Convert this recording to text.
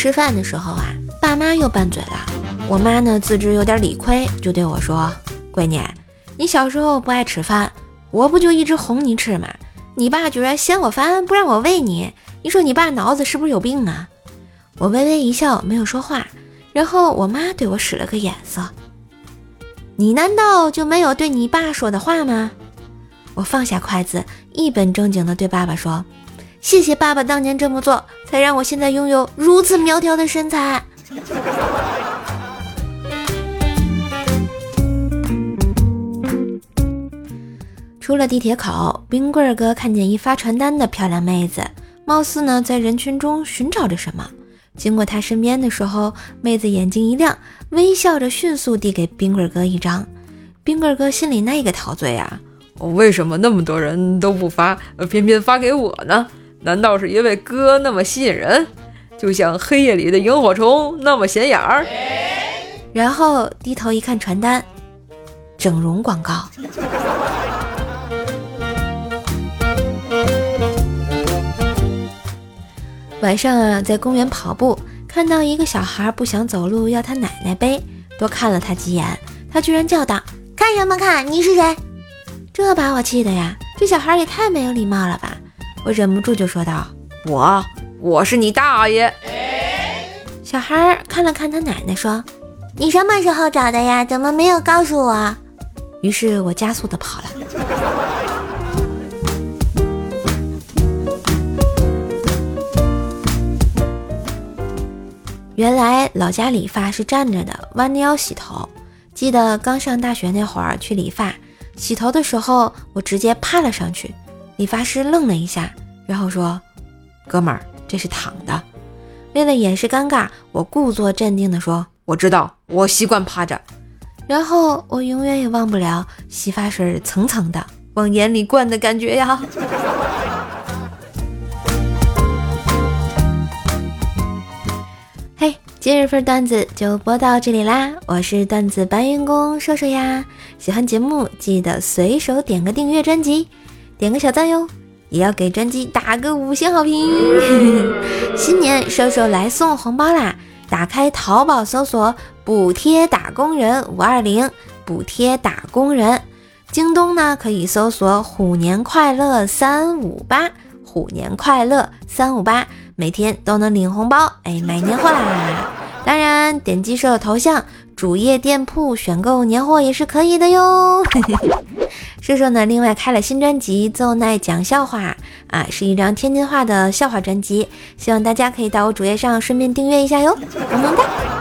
吃饭的时候啊，爸妈又拌嘴了。我妈呢自知有点理亏，就对我说：“闺女，你小时候不爱吃饭，我不就一直哄你吃吗？你爸居然嫌我烦，不让我喂你，你说你爸脑子是不是有病啊？”我微微一笑，没有说话。然后我妈对我使了个眼色：“你难道就没有对你爸说的话吗？”我放下筷子，一本正经地对爸爸说：“谢谢爸爸当年这么做，才让我现在拥有如此苗条的身材。”出了地铁口，冰棍儿哥看见一发传单的漂亮妹子，貌似呢在人群中寻找着什么。经过他身边的时候，妹子眼睛一亮，微笑着迅速递给冰棍儿哥一张。冰棍儿哥心里那个陶醉啊！为什么那么多人都不发，偏偏发给我呢？难道是因为哥那么吸引人，就像黑夜里的萤火虫那么显眼儿？然后低头一看传单，整容广告。晚上啊，在公园跑步，看到一个小孩不想走路，要他奶奶背，多看了他几眼，他居然叫道：“看什么看？你是谁？”这把我气的呀！这小孩也太没有礼貌了吧！我忍不住就说道：“我，我是你大爷。”小孩看了看他奶奶，说：“你什么时候找的呀？怎么没有告诉我？”于是我加速的跑了。原来老家理发是站着的，弯着腰洗头。记得刚上大学那会儿去理发，洗头的时候我直接趴了上去，理发师愣了一下，然后说：“哥们儿，这是躺的。”为了掩饰尴尬，我故作镇定地说：“我知道，我习惯趴着。”然后我永远也忘不了洗发水层层的往眼里灌的感觉呀。嘿今日份段子就播到这里啦！我是段子搬运工瘦瘦呀，喜欢节目记得随手点个订阅专辑，点个小赞哟，也要给专辑打个五星好评。新年瘦瘦来送红包啦！打开淘宝搜索“补贴打工人五二零”，补贴打工人。京东呢可以搜索“虎年快乐三五八”，虎年快乐三五八。每天都能领红包，哎，买年货啦！当然，点击瘦头像主页店铺选购年货也是可以的哟。叔叔呢，另外开了新专辑《奏奈讲笑话》，啊，是一张天津话的笑话专辑，希望大家可以到我主页上顺便订阅一下哟，萌萌哒。